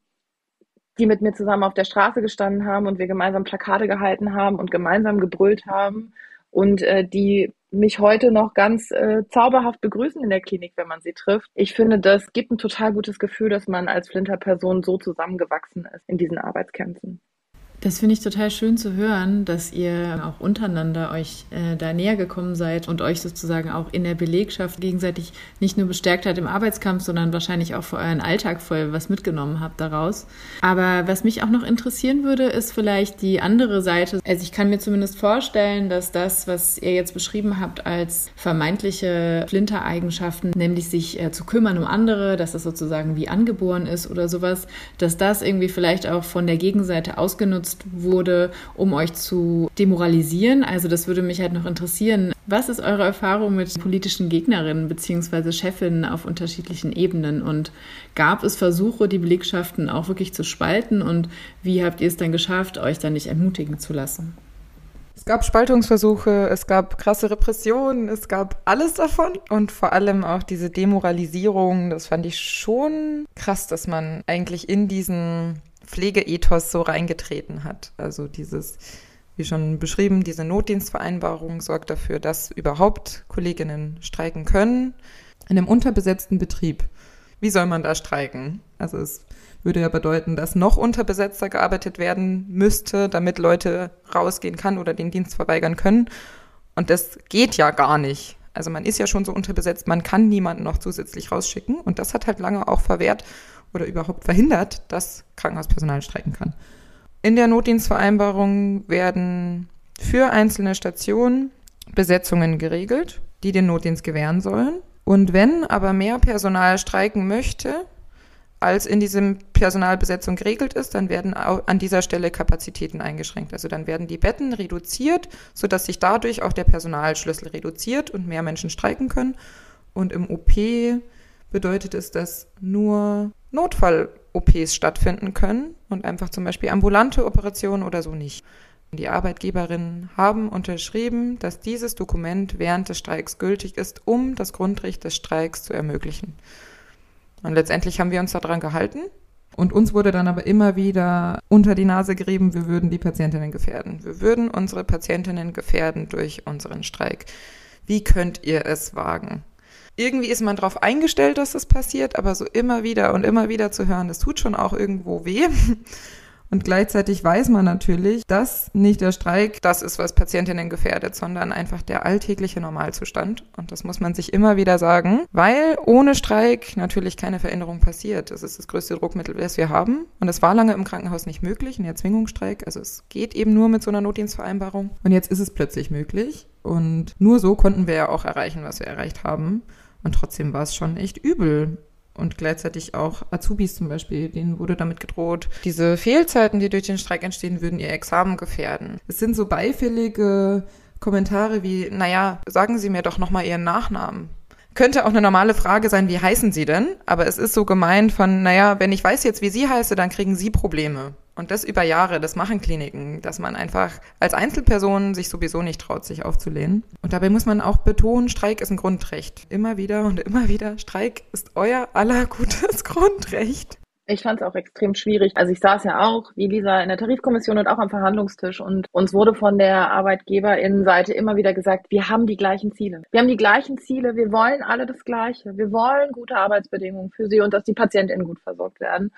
die mit mir zusammen auf der Straße gestanden haben und wir gemeinsam Plakate gehalten haben und gemeinsam gebrüllt haben und äh, die mich heute noch ganz äh, zauberhaft begrüßen in der Klinik, wenn man sie trifft. Ich finde, das gibt ein total gutes Gefühl, dass man als Flinter-Person so zusammengewachsen ist in diesen Arbeitskämpfen. Das finde ich total schön zu hören, dass ihr auch untereinander euch äh, da näher gekommen seid und euch sozusagen auch in der Belegschaft gegenseitig nicht nur bestärkt hat im Arbeitskampf, sondern wahrscheinlich auch für euren Alltag voll was mitgenommen habt daraus. Aber was mich auch noch interessieren würde, ist vielleicht die andere Seite. Also ich kann mir zumindest vorstellen, dass das, was ihr jetzt beschrieben habt als vermeintliche Flintereigenschaften, nämlich sich äh, zu kümmern um andere, dass das sozusagen wie angeboren ist oder sowas, dass das irgendwie vielleicht auch von der Gegenseite ausgenutzt genutzt wurde, um euch zu demoralisieren. Also das würde mich halt noch interessieren. Was ist eure Erfahrung mit politischen Gegnerinnen bzw. Chefinnen auf unterschiedlichen Ebenen? Und gab es Versuche, die Belegschaften auch wirklich zu spalten? Und wie habt ihr es dann geschafft, euch da nicht ermutigen zu lassen? Es gab Spaltungsversuche, es gab krasse Repressionen, es gab alles davon und vor allem auch diese Demoralisierung. Das fand ich schon krass, dass man eigentlich in diesen Pflegeethos so reingetreten hat. Also dieses, wie schon beschrieben, diese Notdienstvereinbarung sorgt dafür, dass überhaupt Kolleginnen streiken können. In einem unterbesetzten Betrieb. Wie soll man da streiken? Also es würde ja bedeuten, dass noch unterbesetzter gearbeitet werden müsste, damit Leute rausgehen kann oder den Dienst verweigern können. Und das geht ja gar nicht. Also man ist ja schon so unterbesetzt, man kann niemanden noch zusätzlich rausschicken. Und das hat halt lange auch verwehrt oder überhaupt verhindert, dass Krankenhauspersonal streiken kann. In der Notdienstvereinbarung werden für einzelne Stationen Besetzungen geregelt, die den Notdienst gewähren sollen. Und wenn aber mehr Personal streiken möchte, als in diesem Personalbesetzung geregelt ist, dann werden an dieser Stelle Kapazitäten eingeschränkt. Also dann werden die Betten reduziert, sodass sich dadurch auch der Personalschlüssel reduziert und mehr Menschen streiken können. Und im OP bedeutet es, dass nur Notfall-OPs stattfinden können und einfach zum Beispiel ambulante Operationen oder so nicht. Die Arbeitgeberinnen haben unterschrieben, dass dieses Dokument während des Streiks gültig ist, um das Grundrecht des Streiks zu ermöglichen. Und letztendlich haben wir uns daran gehalten. Und uns wurde dann aber immer wieder unter die Nase gerieben, wir würden die Patientinnen gefährden. Wir würden unsere Patientinnen gefährden durch unseren Streik. Wie könnt ihr es wagen? Irgendwie ist man darauf eingestellt, dass das passiert, aber so immer wieder und immer wieder zu hören, das tut schon auch irgendwo weh. Und gleichzeitig weiß man natürlich, dass nicht der Streik das ist, was Patientinnen gefährdet, sondern einfach der alltägliche Normalzustand. Und das muss man sich immer wieder sagen, weil ohne Streik natürlich keine Veränderung passiert. Das ist das größte Druckmittel, das wir haben. Und es war lange im Krankenhaus nicht möglich, ein Erzwingungsstreik. Also es geht eben nur mit so einer Notdienstvereinbarung. Und jetzt ist es plötzlich möglich. Und nur so konnten wir ja auch erreichen, was wir erreicht haben. Und trotzdem war es schon echt übel. Und gleichzeitig auch Azubis zum Beispiel, denen wurde damit gedroht, diese Fehlzeiten, die durch den Streik entstehen, würden ihr Examen gefährden. Es sind so beifällige Kommentare wie, naja, sagen Sie mir doch nochmal Ihren Nachnamen. Könnte auch eine normale Frage sein, wie heißen Sie denn? Aber es ist so gemeint von, naja, wenn ich weiß jetzt, wie Sie heiße, dann kriegen Sie Probleme. Und das über Jahre, das machen Kliniken, dass man einfach als Einzelperson sich sowieso nicht traut, sich aufzulehnen. Und dabei muss man auch betonen, Streik ist ein Grundrecht. Immer wieder und immer wieder, Streik ist euer aller gutes Grundrecht. Ich fand es auch extrem schwierig. Also ich saß ja auch, wie Lisa, in der Tarifkommission und auch am Verhandlungstisch und uns wurde von der Arbeitgeberinnenseite immer wieder gesagt, wir haben die gleichen Ziele. Wir haben die gleichen Ziele, wir wollen alle das Gleiche. Wir wollen gute Arbeitsbedingungen für sie und dass die PatientInnen gut versorgt werden.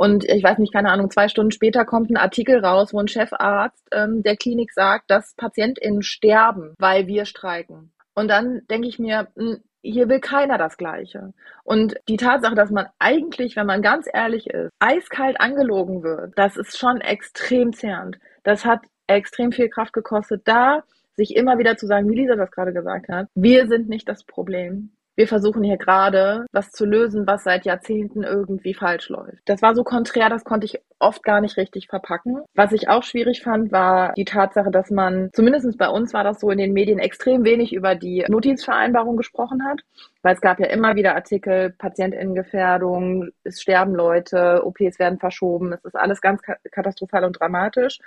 Und ich weiß nicht, keine Ahnung, zwei Stunden später kommt ein Artikel raus, wo ein Chefarzt ähm, der Klinik sagt, dass PatientInnen sterben, weil wir streiken. Und dann denke ich mir, hm, hier will keiner das Gleiche. Und die Tatsache, dass man eigentlich, wenn man ganz ehrlich ist, eiskalt angelogen wird, das ist schon extrem zerrend. Das hat extrem viel Kraft gekostet, da sich immer wieder zu sagen, wie Lisa das gerade gesagt hat, wir sind nicht das Problem wir versuchen hier gerade was zu lösen, was seit Jahrzehnten irgendwie falsch läuft. Das war so konträr, das konnte ich oft gar nicht richtig verpacken. Was ich auch schwierig fand, war die Tatsache, dass man, zumindest bei uns war das so in den Medien, extrem wenig über die Notdienstvereinbarung gesprochen hat. Weil es gab ja immer wieder Artikel, Patientinnengefährdung, es sterben Leute, OPs werden verschoben, es ist alles ganz katastrophal und dramatisch.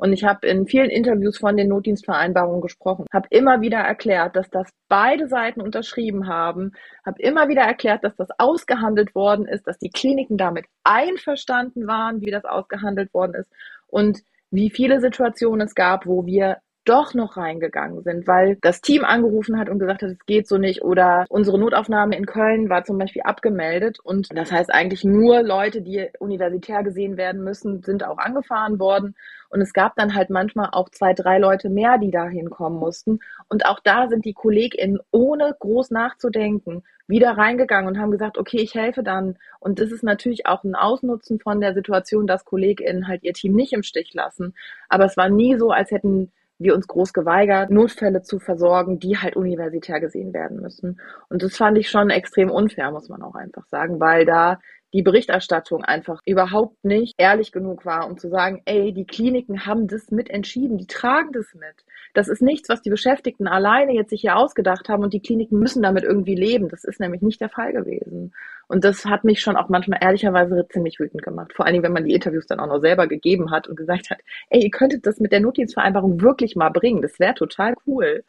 Und ich habe in vielen Interviews von den Notdienstvereinbarungen gesprochen, habe immer wieder erklärt, dass das beide Seiten unterschrieben haben, habe immer wieder erklärt, dass das ausgehandelt worden ist, dass die Kliniken damit einverstanden waren, wie das ausgehandelt worden ist und wie viele Situationen es gab, wo wir doch noch reingegangen sind, weil das Team angerufen hat und gesagt hat, es geht so nicht oder unsere Notaufnahme in Köln war zum Beispiel abgemeldet und das heißt eigentlich nur Leute, die universitär gesehen werden müssen, sind auch angefahren worden und es gab dann halt manchmal auch zwei, drei Leute mehr, die da hinkommen mussten und auch da sind die KollegInnen ohne groß nachzudenken wieder reingegangen und haben gesagt, okay, ich helfe dann. Und das ist natürlich auch ein Ausnutzen von der Situation, dass KollegInnen halt ihr Team nicht im Stich lassen. Aber es war nie so, als hätten wir uns groß geweigert, Notfälle zu versorgen, die halt universitär gesehen werden müssen. Und das fand ich schon extrem unfair, muss man auch einfach sagen, weil da die Berichterstattung einfach überhaupt nicht ehrlich genug war, um zu sagen, ey, die Kliniken haben das mit entschieden, die tragen das mit. Das ist nichts, was die Beschäftigten alleine jetzt sich hier ausgedacht haben und die Kliniken müssen damit irgendwie leben. Das ist nämlich nicht der Fall gewesen. Und das hat mich schon auch manchmal ehrlicherweise ziemlich wütend gemacht. Vor allen Dingen, wenn man die Interviews dann auch noch selber gegeben hat und gesagt hat, ey, ihr könntet das mit der Notdienstvereinbarung wirklich mal bringen. Das wäre total cool,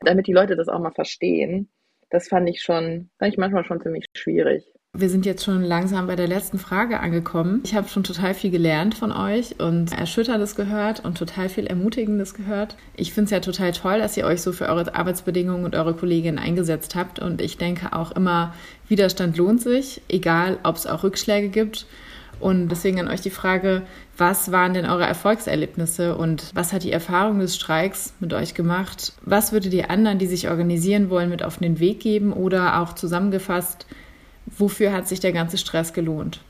damit die Leute das auch mal verstehen. Das fand ich schon, fand ich manchmal schon ziemlich schwierig. Wir sind jetzt schon langsam bei der letzten Frage angekommen. Ich habe schon total viel gelernt von euch und Erschütterndes gehört und total viel Ermutigendes gehört. Ich finde es ja total toll, dass ihr euch so für eure Arbeitsbedingungen und eure Kolleginnen eingesetzt habt. Und ich denke auch immer, Widerstand lohnt sich, egal ob es auch Rückschläge gibt. Und deswegen an euch die Frage, was waren denn eure Erfolgserlebnisse und was hat die Erfahrung des Streiks mit euch gemacht? Was würdet ihr anderen, die sich organisieren wollen, mit auf den Weg geben oder auch zusammengefasst, Wofür hat sich der ganze Stress gelohnt?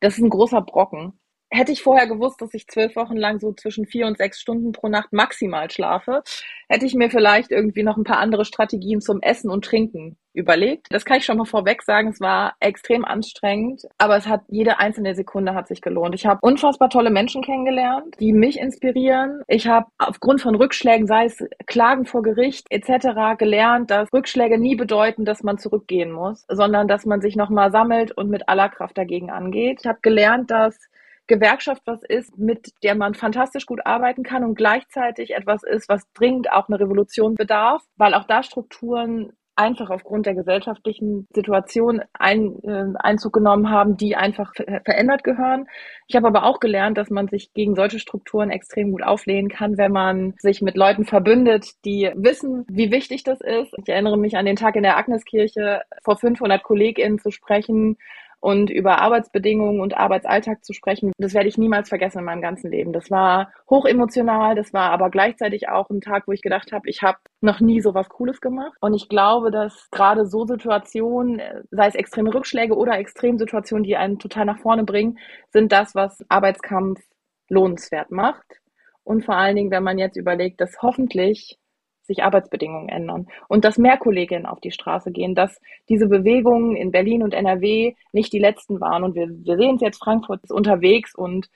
Das ist ein großer Brocken. Hätte ich vorher gewusst, dass ich zwölf Wochen lang so zwischen vier und sechs Stunden pro Nacht maximal schlafe, hätte ich mir vielleicht irgendwie noch ein paar andere Strategien zum Essen und Trinken überlegt. Das kann ich schon mal vorweg sagen. Es war extrem anstrengend, aber es hat jede einzelne Sekunde hat sich gelohnt. Ich habe unfassbar tolle Menschen kennengelernt, die mich inspirieren. Ich habe aufgrund von Rückschlägen, sei es Klagen vor Gericht etc., gelernt, dass Rückschläge nie bedeuten, dass man zurückgehen muss, sondern dass man sich nochmal sammelt und mit aller Kraft dagegen angeht. Ich habe gelernt, dass Gewerkschaft was ist, mit der man fantastisch gut arbeiten kann und gleichzeitig etwas ist, was dringend auch eine Revolution bedarf, weil auch da Strukturen einfach aufgrund der gesellschaftlichen Situation ein, äh, Einzug genommen haben, die einfach verändert gehören. Ich habe aber auch gelernt, dass man sich gegen solche Strukturen extrem gut auflehnen kann, wenn man sich mit Leuten verbündet, die wissen, wie wichtig das ist. Ich erinnere mich an den Tag in der Agneskirche, vor 500 KollegInnen zu sprechen, und über Arbeitsbedingungen und Arbeitsalltag zu sprechen, das werde ich niemals vergessen in meinem ganzen Leben. Das war hochemotional, das war aber gleichzeitig auch ein Tag, wo ich gedacht habe, ich habe noch nie so was Cooles gemacht. Und ich glaube, dass gerade so Situationen, sei es extreme Rückschläge oder Extremsituationen, die einen total nach vorne bringen, sind das, was Arbeitskampf lohnenswert macht. Und vor allen Dingen, wenn man jetzt überlegt, dass hoffentlich sich Arbeitsbedingungen ändern und dass mehr Kolleginnen auf die Straße gehen, dass diese Bewegungen in Berlin und NRW nicht die letzten waren. Und wir, wir sehen es jetzt, Frankfurt ist unterwegs und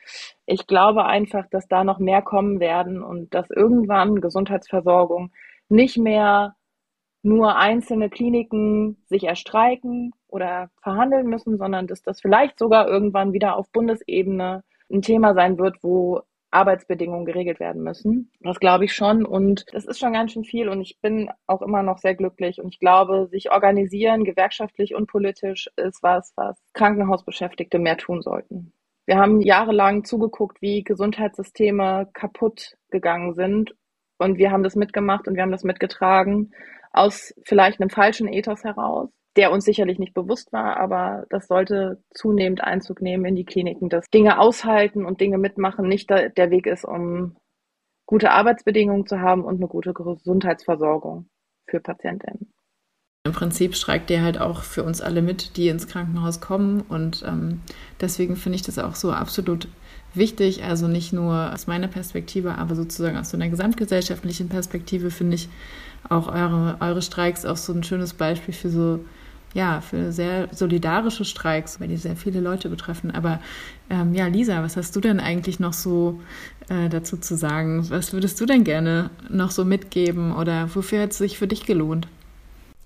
ich glaube einfach, dass da noch mehr kommen werden und dass irgendwann Gesundheitsversorgung nicht mehr nur einzelne Kliniken sich erstreiken oder verhandeln müssen, sondern dass das vielleicht sogar irgendwann wieder auf Bundesebene ein Thema sein wird, wo Arbeitsbedingungen geregelt werden müssen. Das glaube ich schon. Und das ist schon ganz schön viel. Und ich bin auch immer noch sehr glücklich. Und ich glaube, sich organisieren, gewerkschaftlich und politisch, ist was, was Krankenhausbeschäftigte mehr tun sollten. Wir haben jahrelang zugeguckt, wie Gesundheitssysteme kaputt gegangen sind. Und wir haben das mitgemacht und wir haben das mitgetragen aus vielleicht einem falschen Ethos heraus der uns sicherlich nicht bewusst war, aber das sollte zunehmend Einzug nehmen in die Kliniken, dass Dinge aushalten und Dinge mitmachen nicht der Weg ist, um gute Arbeitsbedingungen zu haben und eine gute Gesundheitsversorgung für Patientinnen. Im Prinzip streikt der halt auch für uns alle mit, die ins Krankenhaus kommen. Und ähm, deswegen finde ich das auch so absolut wichtig. Also nicht nur aus meiner Perspektive, aber sozusagen aus so einer gesamtgesellschaftlichen Perspektive finde ich auch eure, eure Streiks auch so ein schönes Beispiel für so ja, für sehr solidarische Streiks, weil die sehr viele Leute betreffen. Aber ähm, ja, Lisa, was hast du denn eigentlich noch so äh, dazu zu sagen? Was würdest du denn gerne noch so mitgeben oder wofür hat es sich für dich gelohnt?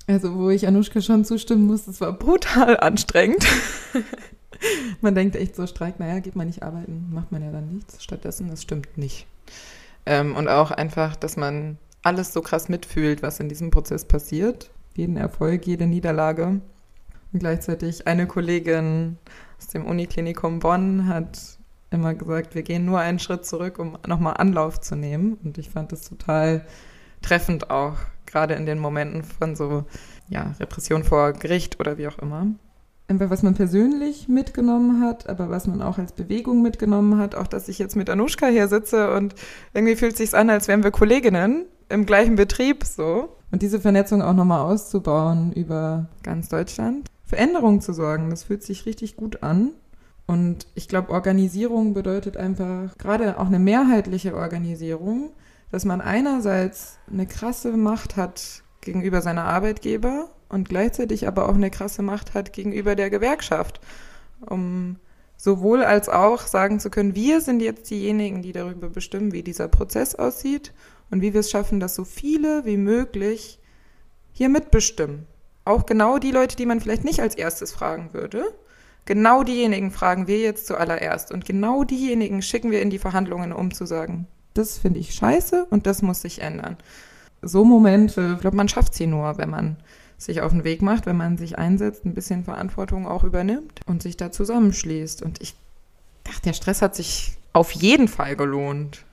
Also, wo ich Anuschka schon zustimmen muss, es war brutal anstrengend. man denkt echt so, Streik, naja, geht man nicht arbeiten, macht man ja dann nichts. Stattdessen, das stimmt nicht. Ähm, und auch einfach, dass man alles so krass mitfühlt, was in diesem Prozess passiert jeden Erfolg, jede Niederlage. Und gleichzeitig eine Kollegin aus dem Uniklinikum Bonn hat immer gesagt, wir gehen nur einen Schritt zurück, um nochmal Anlauf zu nehmen. Und ich fand das total treffend auch, gerade in den Momenten von so, ja, Repression vor Gericht oder wie auch immer. Was man persönlich mitgenommen hat, aber was man auch als Bewegung mitgenommen hat. Auch, dass ich jetzt mit Anushka hier sitze und irgendwie fühlt es sich an, als wären wir Kolleginnen im gleichen Betrieb so. Und diese Vernetzung auch nochmal auszubauen über ganz Deutschland. Für zu sorgen, das fühlt sich richtig gut an. Und ich glaube, Organisierung bedeutet einfach, gerade auch eine mehrheitliche Organisierung, dass man einerseits eine krasse Macht hat gegenüber seiner Arbeitgeber und gleichzeitig aber auch eine krasse Macht hat gegenüber der Gewerkschaft, um sowohl als auch sagen zu können, wir sind jetzt diejenigen, die darüber bestimmen, wie dieser Prozess aussieht und wie wir es schaffen, dass so viele wie möglich hier mitbestimmen. Auch genau die Leute, die man vielleicht nicht als erstes fragen würde. Genau diejenigen fragen wir jetzt zuallererst und genau diejenigen schicken wir in die Verhandlungen, um zu sagen, das finde ich scheiße und das muss sich ändern. So Momente, ich glaube, man schafft sie nur, wenn man sich auf den Weg macht, wenn man sich einsetzt, ein bisschen Verantwortung auch übernimmt und sich da zusammenschließt. Und ich dachte, der Stress hat sich auf jeden Fall gelohnt.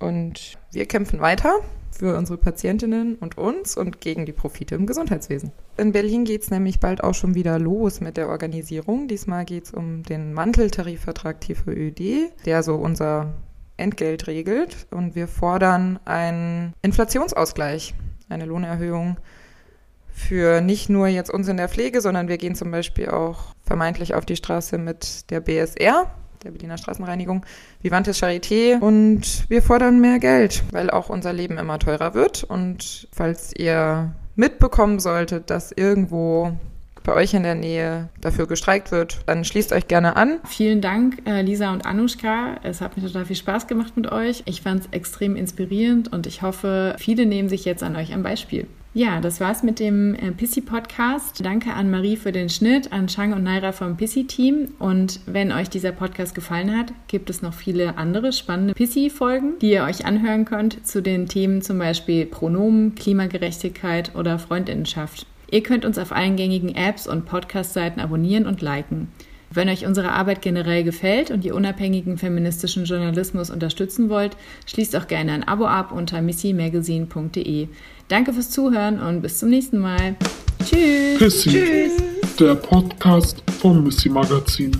Und wir kämpfen weiter für unsere Patientinnen und uns und gegen die Profite im Gesundheitswesen. In Berlin geht es nämlich bald auch schon wieder los mit der Organisierung. Diesmal geht es um den Manteltarifvertrag TVÖD, der so unser Entgelt regelt. Und wir fordern einen Inflationsausgleich, eine Lohnerhöhung für nicht nur jetzt uns in der Pflege, sondern wir gehen zum Beispiel auch vermeintlich auf die Straße mit der BSR, der Berliner Straßenreinigung, Vivantes Charité und wir fordern mehr Geld, weil auch unser Leben immer teurer wird. Und falls ihr mitbekommen solltet, dass irgendwo bei euch in der Nähe dafür gestreikt wird, dann schließt euch gerne an. Vielen Dank, äh, Lisa und Anushka. Es hat mir total viel Spaß gemacht mit euch. Ich fand es extrem inspirierend und ich hoffe, viele nehmen sich jetzt an euch ein Beispiel. Ja, das war's mit dem äh, Pissy Podcast. Danke an Marie für den Schnitt, an Chang und Naira vom Pissy Team. Und wenn euch dieser Podcast gefallen hat, gibt es noch viele andere spannende Pissy Folgen, die ihr euch anhören könnt zu den Themen zum Beispiel Pronomen, Klimagerechtigkeit oder Freundinnenschaft. Ihr könnt uns auf allen gängigen Apps und Podcast-Seiten abonnieren und liken. Wenn euch unsere Arbeit generell gefällt und ihr unabhängigen feministischen Journalismus unterstützen wollt, schließt auch gerne ein Abo ab unter missymagazine.de. Danke fürs Zuhören und bis zum nächsten Mal. Tschüss. Tschüss. Der Podcast vom Missy Magazin.